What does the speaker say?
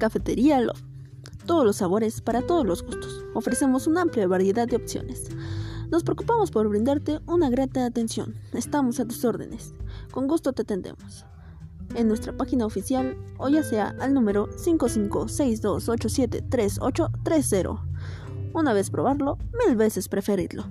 Cafetería Love. Todos los sabores para todos los gustos. Ofrecemos una amplia variedad de opciones. Nos preocupamos por brindarte una grata atención. Estamos a tus órdenes. Con gusto te atendemos. En nuestra página oficial o ya sea al número 5562873830. Una vez probarlo, mil veces preferirlo.